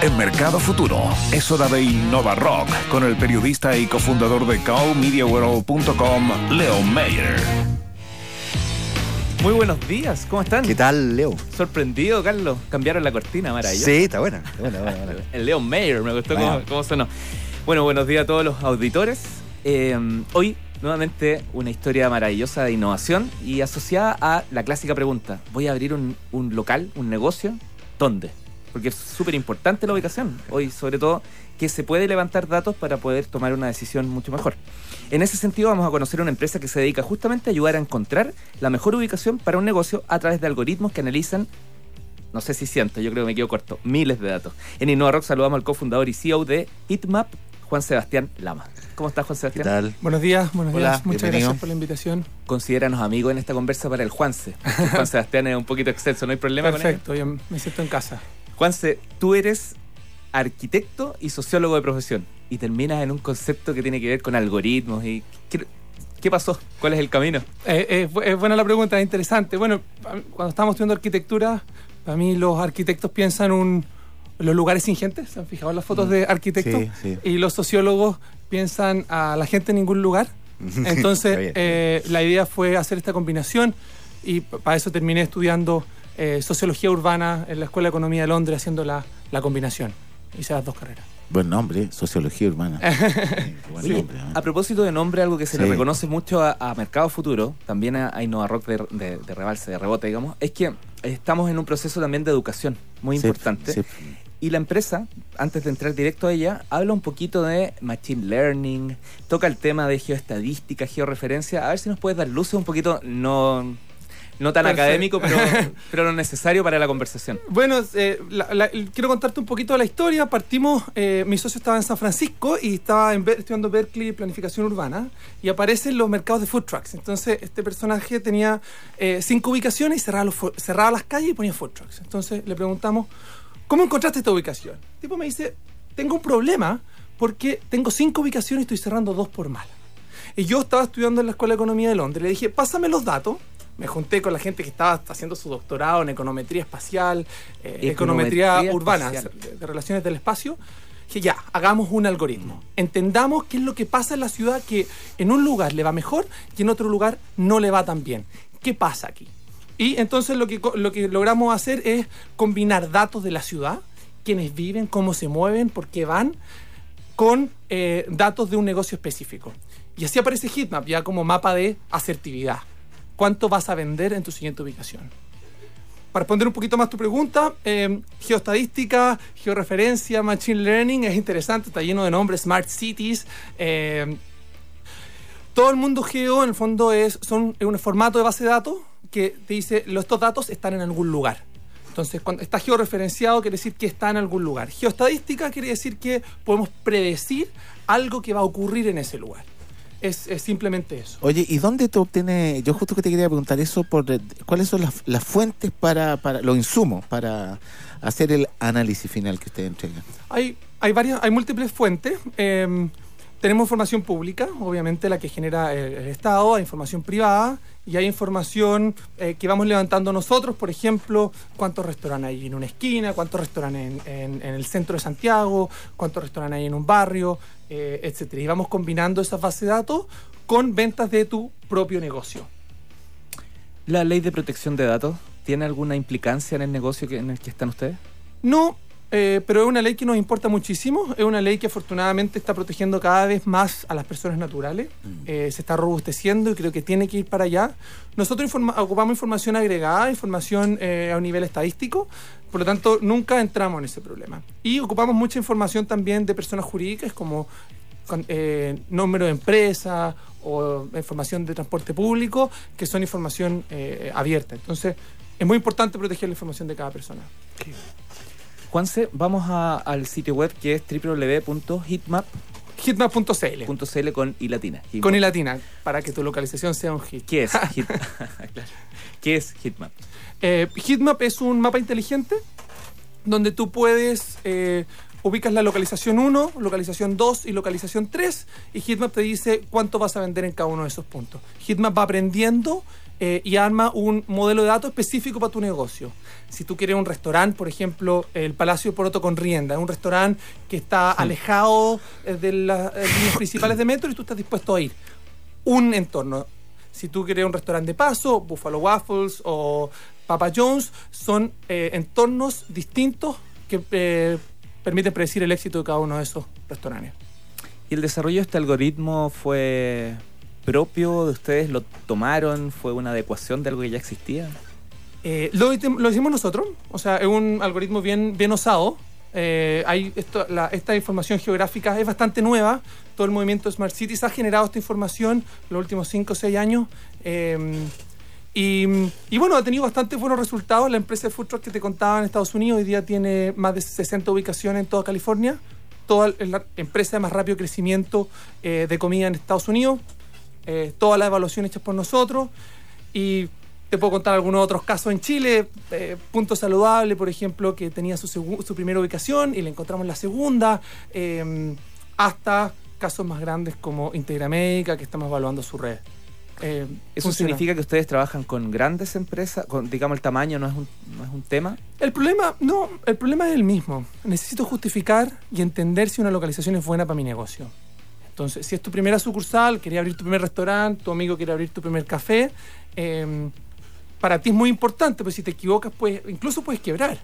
En Mercado Futuro es hora de Innova Rock con el periodista y cofundador de cowmediaworld.com, Leo Mayer. Muy buenos días, ¿cómo están? ¿Qué tal, Leo? Sorprendido, Carlos. Cambiaron la cortina, maravilloso. Sí, está buena. Está buena, buena, buena. El Leo Mayer, me gustó Bueno. cómo, cómo sonó. Bueno, buenos días a todos los auditores. Eh, hoy, nuevamente, una historia maravillosa de innovación y asociada a la clásica pregunta: ¿voy a abrir un, un local, un negocio? ¿Dónde? Porque es súper importante la ubicación. Hoy, sobre todo, que se puede levantar datos para poder tomar una decisión mucho mejor. En ese sentido, vamos a conocer una empresa que se dedica justamente a ayudar a encontrar la mejor ubicación para un negocio a través de algoritmos que analizan no sé si siento, yo creo que me quedo corto, miles de datos. En Innova Rock saludamos al cofundador y CEO de Hitmap, Juan Sebastián Lama. ¿Cómo estás, Juan ¿Qué Sebastián? tal? Buenos días, buenos Hola, días. Muchas bienvenido. gracias por la invitación. Considéranos amigos en esta conversa para el Juanse. Juan Sebastián es un poquito extenso, no hay problema con Perfecto, yo me siento en casa. Juanse, tú eres arquitecto y sociólogo de profesión y terminas en un concepto que tiene que ver con algoritmos y ¿qué, qué pasó? ¿Cuál es el camino? Eh, eh, es buena la pregunta, es interesante. Bueno, cuando estábamos estudiando arquitectura, para mí los arquitectos piensan un, en los lugares ingentes. ¿Se han fijado en las fotos de arquitectos? Sí, sí. Y los sociólogos piensan a la gente en ningún lugar. Entonces, eh, la idea fue hacer esta combinación y para eso terminé estudiando eh, sociología urbana en la Escuela de Economía de Londres haciendo la, la combinación. Hice las dos carreras. Buen nombre, sociología urbana. Buen Sí, nombre, ¿eh? a propósito de nombre, algo que se le reconoce mucho a, a Mercado Futuro, también a, a Innova Rock de, de, de rebalse, de rebote, digamos, es que estamos en un proceso también de educación muy Sí, importante. sí. Y la empresa, antes de entrar directo a ella, habla un poquito de Machine Learning, toca el tema de geoestadística, georreferencia. A ver si nos puedes dar luces un poquito, no, no tan Perfecto. académico, pero, pero lo necesario para la conversación. Bueno, eh, la- la- quiero contarte un poquito de la historia. Partimos, eh, mi socio estaba en San Francisco y estaba en estudiando Berkeley Planificación Urbana y aparecen los mercados de food trucks. Entonces, este personaje tenía eh, cinco ubicaciones y cerraba, los cerraba las calles y ponía food trucks. Entonces, le preguntamos, ¿cómo encontraste esta ubicación? El tipo me dice, tengo un problema porque tengo cinco ubicaciones y estoy cerrando dos por mal. Y yo estaba estudiando en la Escuela de Economía de Londres. Le dije, pásame los datos. Me junté con la gente que estaba haciendo su doctorado en econometría espacial, eh, econometría, Econometría urbana, espacial. de, de relaciones del espacio. Dije, ya, hagamos un algoritmo. Entendamos qué es lo que pasa en la ciudad que en un lugar le va mejor y en otro lugar no le va tan bien. ¿Qué pasa aquí? Y entonces lo que, lo que logramos hacer es combinar datos de la ciudad, quiénes viven, cómo se mueven, por qué van, con eh, datos de un negocio específico. Y así aparece Heatmap ya como mapa de asertividad. ¿Cuánto vas a vender en tu siguiente ubicación? Para responder un poquito más tu pregunta, eh, geoestadística, georreferencia, machine learning es interesante, está lleno de nombres, smart cities. eh, todo el mundo geo en el fondo es, son, un formato de base de datos que te dice "Lo- estos datos están en algún lugar. Entonces, cuando está georreferenciado quiere decir que está en algún lugar. Geoestadística quiere decir que podemos predecir algo que va a ocurrir en ese lugar. Es, es simplemente eso. Oye, ¿y dónde tú obtienes? Yo justo que te quería preguntar eso, por eh, ¿cuáles son las, las fuentes para, para los insumos para hacer el análisis final que ustedes entregan? Hay, hay varias, hay múltiples fuentes. Eh, tenemos información pública, obviamente la que genera el, el Estado, hay información privada y hay información eh, que vamos levantando nosotros, por ejemplo, cuántos restaurantes hay en una esquina, cuántos restaurantes en, en- en el centro de Santiago, cuántos restaurantes hay en un barrio, eh, etcétera. Y vamos combinando esas bases de datos con ventas de tu propio negocio. ¿La ley de protección de datos tiene alguna implicancia en el negocio que, en el que están ustedes? No, eh, pero es una ley que nos importa muchísimo. Es una ley que afortunadamente está protegiendo cada vez más a las personas naturales. Eh, se está robusteciendo y creo que tiene que ir para allá. Nosotros informa- ocupamos información agregada, información eh, a un nivel estadístico. Por lo tanto, nunca entramos en ese problema. Y ocupamos mucha información también de personas jurídicas como eh, número de empresa o información de transporte público, que son información eh, abierta. Entonces, es muy importante proteger la información de cada persona. Juanse, vamos a- al sitio web que es hitmap.cl con i latina. con i latina para que tu localización sea un hit. ¿Qué es Hit- Claro. ¿Qué es Hitmap? Eh, Hitmap es un mapa inteligente donde tú puedes eh, ubicas la localización 1, localización 2 y localización 3 y Hitmap te dice cuánto vas a vender en cada uno de esos puntos. Hitmap va aprendiendo eh, y arma un modelo de datos específico para tu negocio. Si tú quieres un restaurante, por ejemplo, el Palacio de Poroto con Rienda, un restaurante que está alejado eh, de las eh, líneas principales de metro y tú estás dispuesto a ir. Un entorno. Si tú quieres un restaurante de paso, Buffalo Waffles o Papa John's, son eh, entornos distintos que eh, permiten predecir el éxito de cada uno de esos restaurantes. ¿Y el desarrollo de este algoritmo fue propio de ustedes? ¿Lo tomaron? ¿Fue una adecuación de algo que ya existía? Eh, lo, hicimos nosotros, o sea, es un algoritmo bien, bien osado. Eh, hay esta información geográfica es bastante nueva. Todo el movimiento Smart Cities ha generado esta información los últimos 5 o 6 años. Eh, y, bueno, ha tenido bastante buenos resultados. La empresa de food que te contaba en Estados Unidos hoy día tiene más de 60 ubicaciones en toda California. Toda la empresa de más rápido crecimiento de comida en Estados Unidos. Eh, toda la evaluación hecha por nosotros. Y te puedo contar algunos otros casos en Chile. eh, Punto Saludable, por ejemplo, que tenía su, su primera ubicación y le encontramos la segunda. eh, hasta casos más grandes como Integramédica, que estamos evaluando su red. Eh, ¿Eso funciona. significa que ustedes trabajan con grandes empresas? Con, digamos, el tamaño no es un, no es un tema. El problema, no, el problema es el mismo. Necesito justificar y entender si una localización es buena para mi negocio. Entonces, si es tu primera sucursal, quería abrir tu primer restaurante, tu amigo quiere abrir tu primer café, eh, para ti es muy importante, pero si te equivocas, pues incluso puedes quebrar.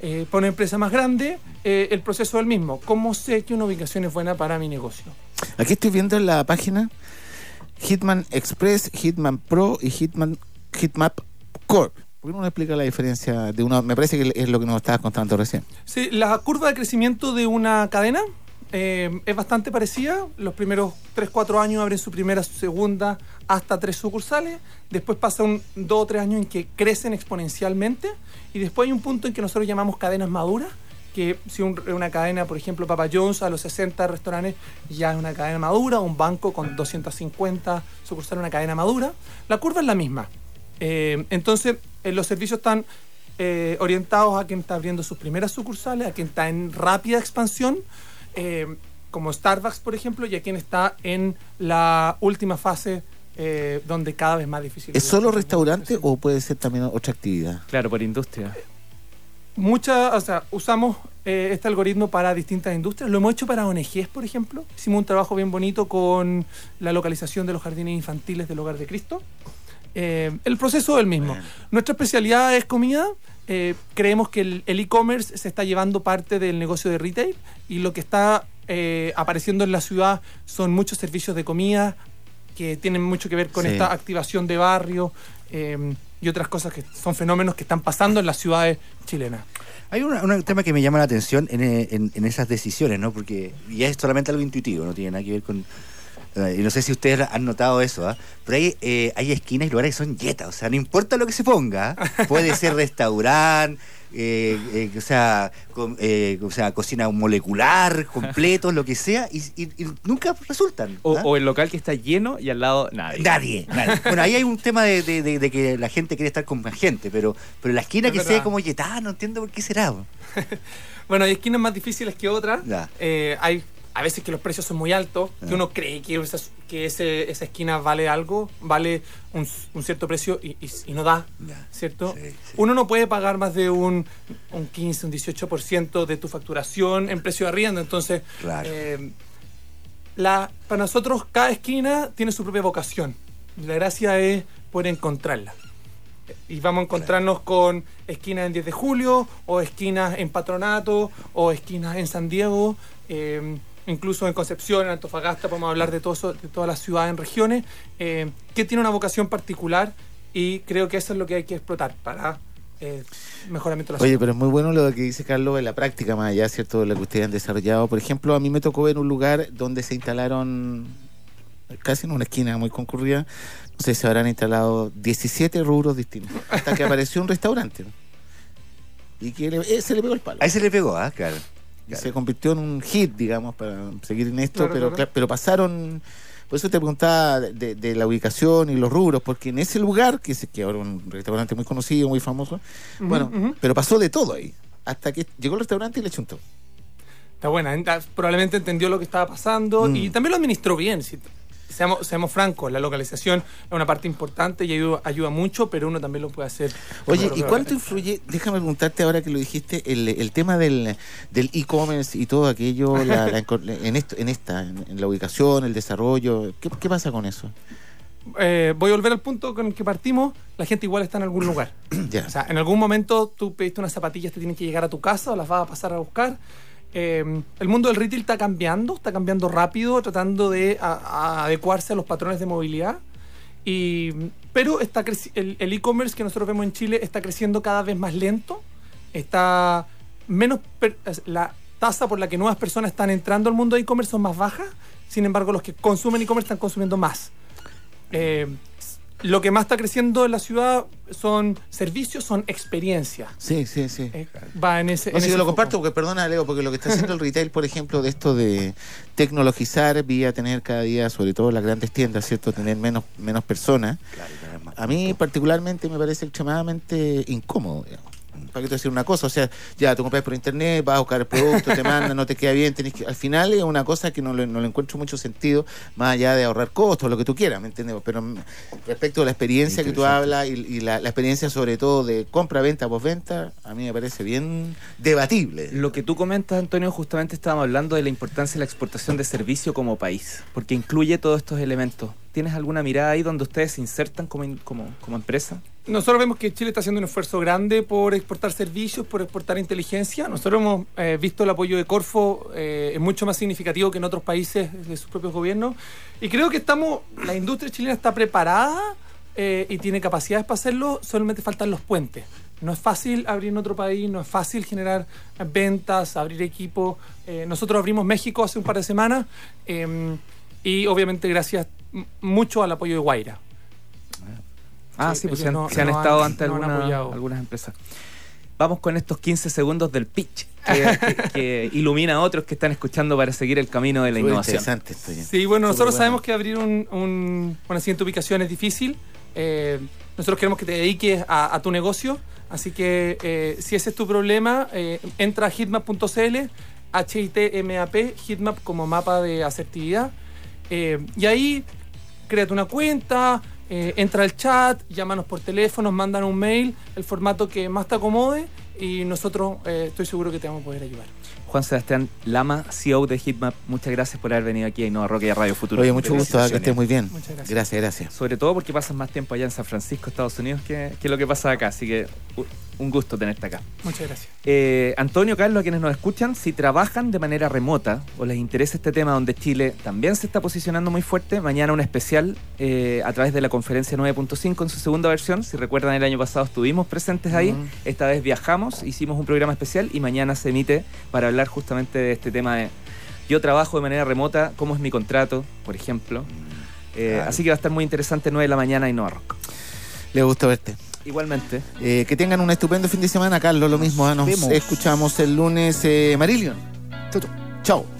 Eh, para una empresa más grande, eh, el proceso es el mismo. ¿Cómo sé que una ubicación es buena para mi negocio? Aquí estoy viendo en la página Hitman Express, Hitman Pro y Hitman Hitmap Core. ¿Por qué no me explica la diferencia de uno? Me parece que es lo que nos estabas contando recién. Sí, la curva de crecimiento de una cadena eh, es bastante parecida. Los primeros 3-4 años abren su primera, su segunda, hasta tres sucursales. Después pasa un 2 o 3 años en que crecen exponencialmente. Y después hay un punto en que nosotros llamamos cadenas maduras. Que si un- una cadena, por ejemplo, Papa John's a los 60 restaurantes ya es una cadena madura, un banco con 250 sucursales, una cadena madura. La curva es la misma. Eh, entonces, eh, los servicios están eh, orientados a quien está abriendo sus primeras sucursales, a quien está en rápida expansión, eh, como Starbucks, por ejemplo, y a quien está en la última fase eh, donde cada vez más difícil. ¿Es solo restaurante o puede ser también otra actividad? Claro, por industria. Mucha, o sea, usamos eh, este algoritmo para distintas industrias. Lo hemos hecho para ONGs, por ejemplo. Hicimos un trabajo bien bonito con la localización de los jardines infantiles del Hogar de Cristo. Eh, el proceso es el mismo. Bueno. Nuestra especialidad es comida. Eh, creemos que el e-commerce se está llevando parte del negocio de retail y lo que está eh, apareciendo en la ciudad son muchos servicios de comida que tienen mucho que ver con Sí. esta activación de barrio eh, y otras cosas que son fenómenos que están pasando en las ciudades chilenas. Hay una- un tema que me llama la atención en, en- en esas decisiones, ¿no? Porque ya es solamente algo intuitivo, no tiene nada que ver con... eh, y no sé si ustedes han notado eso, ¿ah? Pero hay, eh, hay esquinas y lugares que son yetas, o sea, no importa lo que se ponga, ¿ah? puede ser restaurante, eh, eh, o, sea, eh, o sea, cocina molecular, completo, lo que sea, y, y- y nunca resultan. O, ¿ah? o el local que está lleno y al lado nadie. Nadie, nadie. Bueno, ahí hay un tema de, de- de- de que la gente quiere estar con más gente, pero, pero la esquina Es que verdad. sea como yetada, no entiendo por qué será. Bueno, hay esquinas más difíciles que otras. Eh, hay a veces que los precios son muy altos, que uno cree que, esa, que ese- esa esquina vale algo, vale un, un cierto precio y, y- y no da. ¿cierto? Sí, sí. Uno no puede pagar más de un, un 15, un 18% de tu facturación en precio de arriendo, entonces... Claro. eh, la, para nosotros cada esquina tiene su propia vocación. La gracia es poder encontrarla. Y vamos a encontrarnos con esquinas en 10 de julio, o esquinas en Patronato, o esquinas en San Diego, eh, incluso en Concepción, en Antofagasta, podemos hablar de, todo eso- de todas las ciudades en regiones, eh, que tiene una vocación particular y creo que eso es lo que hay que explotar para eh, mejoramiento de la Oye, ciudad. pero es muy bueno lo que dice Carlos en la práctica, más allá, ¿cierto?, de lo que ustedes han desarrollado. Por ejemplo, a mí me tocó ver un lugar donde se instalaron, casi en una esquina muy concurrida, no sé, se habrán instalado 17 rubros distintos, hasta que apareció un restaurante. Y que le- eh, se le pegó el palo. Ahí se le pegó, ¿ah? Claro. Y se convirtió en un hit, digamos, para seguir en esto, Claro, pero, pero pasaron... Por eso te preguntaba de, la ubicación y los rubros, porque en ese lugar, que, es, que ahora es un restaurante muy conocido, muy famoso, bueno, pero pasó de todo ahí. Hasta que llegó el restaurante y le chuntó. Está buena, probablemente entendió lo que estaba pasando Mm. y también lo administró bien. sí. Seamos, seamos francos, la localización es una parte importante y ayuda, ayuda mucho, pero uno también lo puede hacer. Oye, ¿y cuánto influye? Déjame preguntarte ahora que lo dijiste, el, el tema del del e-commerce y todo aquello, la- la en, esto, en esta, en, la ubicación, el desarrollo, ¿qué, qué pasa con eso? Eh, voy a volver al punto con el que partimos. La gente igual está en algún lugar. Ya. O sea, en algún momento tú pediste unas zapatillas, te tienen que llegar a tu casa o las vas a pasar a buscar. Eh, el mundo del retail está cambiando, está cambiando rápido, tratando de a- a adecuarse a los patrones de movilidad. Y, pero está el e-commerce que nosotros vemos en Chile está creciendo cada vez más lento. Está menos la tasa por la que nuevas personas están entrando al mundo de e-commerce son más bajas. Sin embargo, los que consumen e-commerce están consumiendo más. Eh, lo que más está creciendo en la ciudad son servicios, son experiencias. Sí, sí, sí. Eh, va en ese. No, en sí, ese yo lo foco. comparto porque, perdona, Leo, porque lo que está haciendo el retail, por ejemplo, de esto de tecnologizar, vía tener cada día, sobre todo las grandes tiendas, ¿cierto? Tener menos, menos personas. Claro, A mí particularmente me parece extremadamente incómodo. digamos. ¿Para qué te decir una cosa? O sea, ya tú compras por internet, vas a buscar el producto, te mandan, no te queda bien, tenés que... Al final es una cosa que no le, no le encuentro mucho sentido, más allá de ahorrar costos, lo que tú quieras, ¿me entiendes? Pero mm, respecto a la experiencia que tú hablas y, y la, la experiencia sobre todo de compra, venta, postventa, a mí me parece bien debatible. Lo que tú comentas, Antonio, justamente estábamos hablando de la importancia de la exportación de servicio como país, porque incluye todos estos elementos. ¿Tienes alguna mirada ahí donde ustedes se insertan como, in- como, como empresa? Nosotros vemos que Chile está haciendo un esfuerzo grande por exportar servicios, por exportar inteligencia. Nosotros hemos eh, visto el apoyo de Corfo, eh, es mucho más significativo que en otros países de sus propios gobiernos. Y creo que estamos, la industria chilena está preparada eh, y tiene capacidades para hacerlo, solamente faltan los puentes. No es fácil abrir en otro país, no es fácil generar ventas, abrir equipo. Nosotros abrimos México hace un par de semanas eh, y obviamente gracias mucho al apoyo de Guaira. Ah, Sí, sí, pues se han, no- se han no estado han- ante no alguna- algunas empresas. Vamos con estos 15 segundos del pitch que, que- que ilumina a otros que están escuchando para seguir el camino de la innovación. interesante esto ya. Sí, bueno, nosotros bueno. sabemos que abrir un- un- una siguiente ubicación es difícil. Eh, nosotros queremos que te dediques a, a tu negocio. Así que eh, si ese es tu problema, eh, entra a hitmap.cl, H-I-T-M-A-P, hitmap como mapa de asertividad. Eh, y ahí créate una cuenta, eh, entra al chat, llámanos por teléfono, mandan un mail, el formato que más te acomode y nosotros eh, estoy seguro que te vamos a poder ayudar. Juan Sebastián Lama, CEO de Hitmap, muchas gracias por haber venido aquí a Innova Rock y a Radio Futuro. Oye, mucho gusto, que estés muy bien. Muchas gracias. Gracias, gracias. Sobre todo porque pasas más tiempo allá en San Francisco, Estados Unidos, que, que lo que pasa acá. Así que un gusto tenerte acá. Muchas gracias. Eh, Antonio, Carlos, a quienes nos escuchan, si trabajan de manera remota o les interesa este tema donde Chile también se está posicionando muy fuerte, mañana un especial eh, a través de la conferencia 9.5 en su segunda versión. Si recuerdan, el año pasado estuvimos presentes ahí, Ujú. esta vez viajamos, hicimos un programa especial y mañana se emite para hablar justamente de este tema de yo trabajo de manera remota, cómo es mi contrato, por ejemplo. Eh, Claro. Así que va a estar muy interesante 9 de la mañana y no Rock. Le gusta verte. Igualmente. Eh, que tengan un estupendo fin de semana, Carlos. Lo mismo, ah, nos vemos. escuchamos el lunes. Eh, Marillion. Chau.